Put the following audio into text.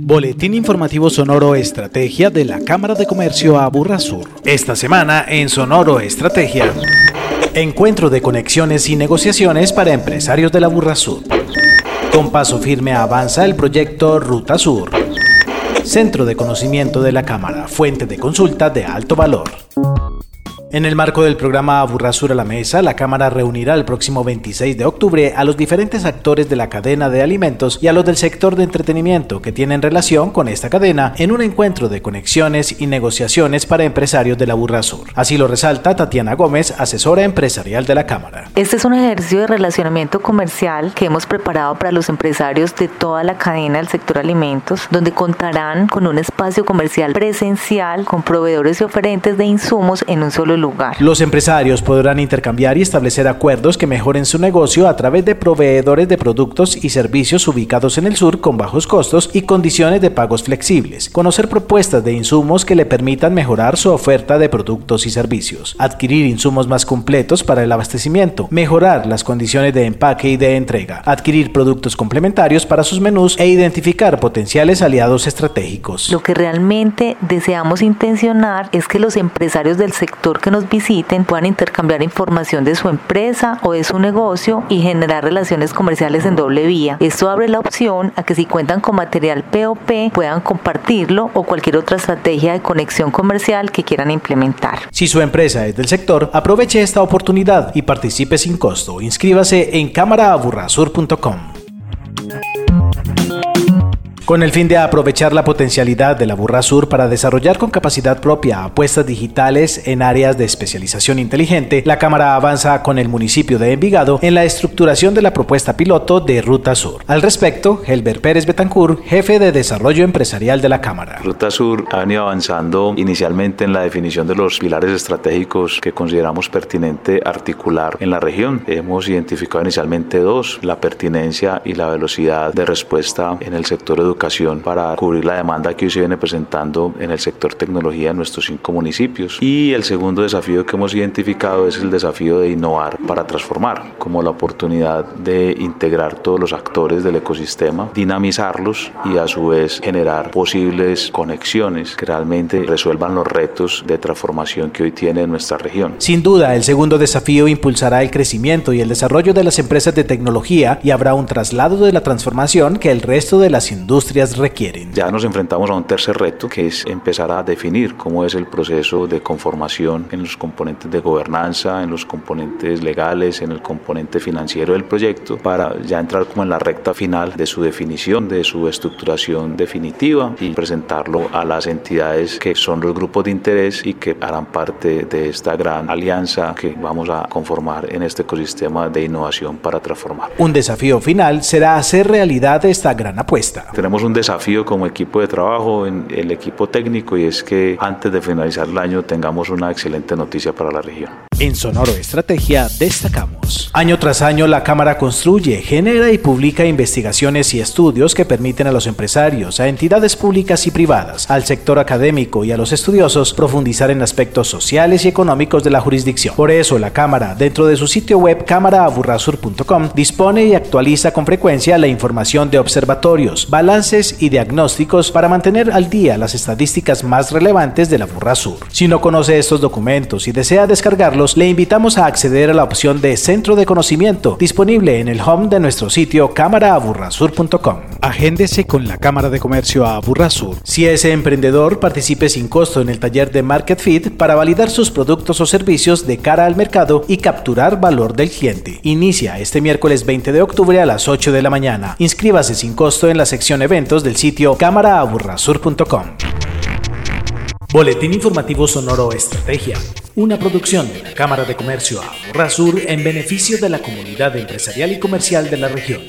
Boletín informativo Sonoro Estrategia de la Cámara de Comercio Aburra Sur. Esta semana en Sonoro Estrategia. Encuentro de conexiones y negociaciones para empresarios de la Burra Sur. Con paso firme avanza el proyecto Ruta Sur. Centro de Conocimiento de la Cámara, fuente de consulta de alto valor. En el marco del programa Aburrasura a la Mesa, la Cámara reunirá el próximo 26 de octubre a los diferentes actores de la cadena de alimentos y a los del sector de entretenimiento que tienen relación con esta cadena en un encuentro de conexiones y negociaciones para empresarios de la Burrasur. Así lo resalta Tatiana Gómez, asesora empresarial de la Cámara. Este es un ejercicio de relacionamiento comercial que hemos preparado para los empresarios de toda la cadena del sector alimentos, donde contarán con un espacio comercial presencial con proveedores y oferentes de insumos en un solo lugar. Los empresarios podrán intercambiar y establecer acuerdos que mejoren su negocio a través de proveedores de productos y servicios ubicados en el sur con bajos costos y condiciones de pagos flexibles. Conocer propuestas de insumos que le permitan mejorar su oferta de productos y servicios. Adquirir insumos más completos para el abastecimiento. Mejorar las condiciones de empaque y de entrega. Adquirir productos complementarios para sus menús e identificar potenciales aliados estratégicos. Lo que realmente deseamos intencionar es que los empresarios del sector que nos visiten puedan intercambiar información de su empresa o de su negocio y generar relaciones comerciales en doble vía. Esto abre la opción a que si cuentan con material POP puedan compartirlo o cualquier otra estrategia de conexión comercial que quieran implementar. Si su empresa es del sector, aproveche esta oportunidad y participe sin costo. Inscríbase en cámaraaburrasur.com. Con el fin de aprovechar la potencialidad de la Burra Sur para desarrollar con capacidad propia apuestas digitales en áreas de especialización inteligente, la Cámara avanza con el municipio de Envigado en la estructuración de la propuesta piloto de Ruta Sur. Al respecto, Helber Pérez Betancur, jefe de desarrollo empresarial de la Cámara. Ruta Sur ha venido avanzando inicialmente en la definición de los pilares estratégicos que consideramos pertinente articular en la región. Hemos identificado inicialmente dos, la pertinencia y la velocidad de respuesta en el sector educativo para cubrir la demanda que hoy se viene presentando en el sector tecnología en nuestros cinco municipios. Y el segundo desafío que hemos identificado es el desafío de innovar para transformar, como la oportunidad de integrar todos los actores del ecosistema, dinamizarlos y a su vez generar posibles conexiones que realmente resuelvan los retos de transformación que hoy tiene nuestra región. Sin duda, el segundo desafío impulsará el crecimiento y el desarrollo de las empresas de tecnología y habrá un traslado de la transformación que el resto de las industrias requieren. Ya nos enfrentamos a un tercer reto que es empezar a definir cómo es el proceso de conformación en los componentes de gobernanza, en los componentes legales, en el componente financiero del proyecto para ya entrar como en la recta final de su definición, de su estructuración definitiva y presentarlo a las entidades que son los grupos de interés y que harán parte de esta gran alianza que vamos a conformar en este ecosistema de innovación para transformar. Un desafío final será hacer realidad esta gran apuesta. Tenemos un desafío como equipo de trabajo, en el equipo técnico, y es que antes de finalizar el año tengamos una excelente noticia para la región. En Sonoro Estrategia destacamos. Año tras año la Cámara construye, genera y publica investigaciones y estudios que permiten a los empresarios, a entidades públicas y privadas, al sector académico y a los estudiosos profundizar en aspectos sociales y económicos de la jurisdicción. Por eso la Cámara, dentro de su sitio web cámaraaburrasur.com, dispone y actualiza con frecuencia la información de observatorios, balances y diagnósticos para mantener al día las estadísticas más relevantes de la Burra Sur. Si no conoce estos documentos y desea descargarlos, le invitamos a acceder a la opción de Centro de Conocimiento disponible en el home de nuestro sitio cámaraaburrasur.com. Agéndese con la Cámara de Comercio a Sur. Si es emprendedor, participe sin costo en el taller de Market Fit para validar sus productos o servicios de cara al mercado y capturar valor del cliente. Inicia este miércoles 20 de octubre a las 8 de la mañana. Inscríbase sin costo en la sección eventos del sitio cámaraaburrasur.com. Boletín informativo Sonoro Estrategia, una producción de la Cámara de Comercio Aburrasur en beneficio de la comunidad empresarial y comercial de la región.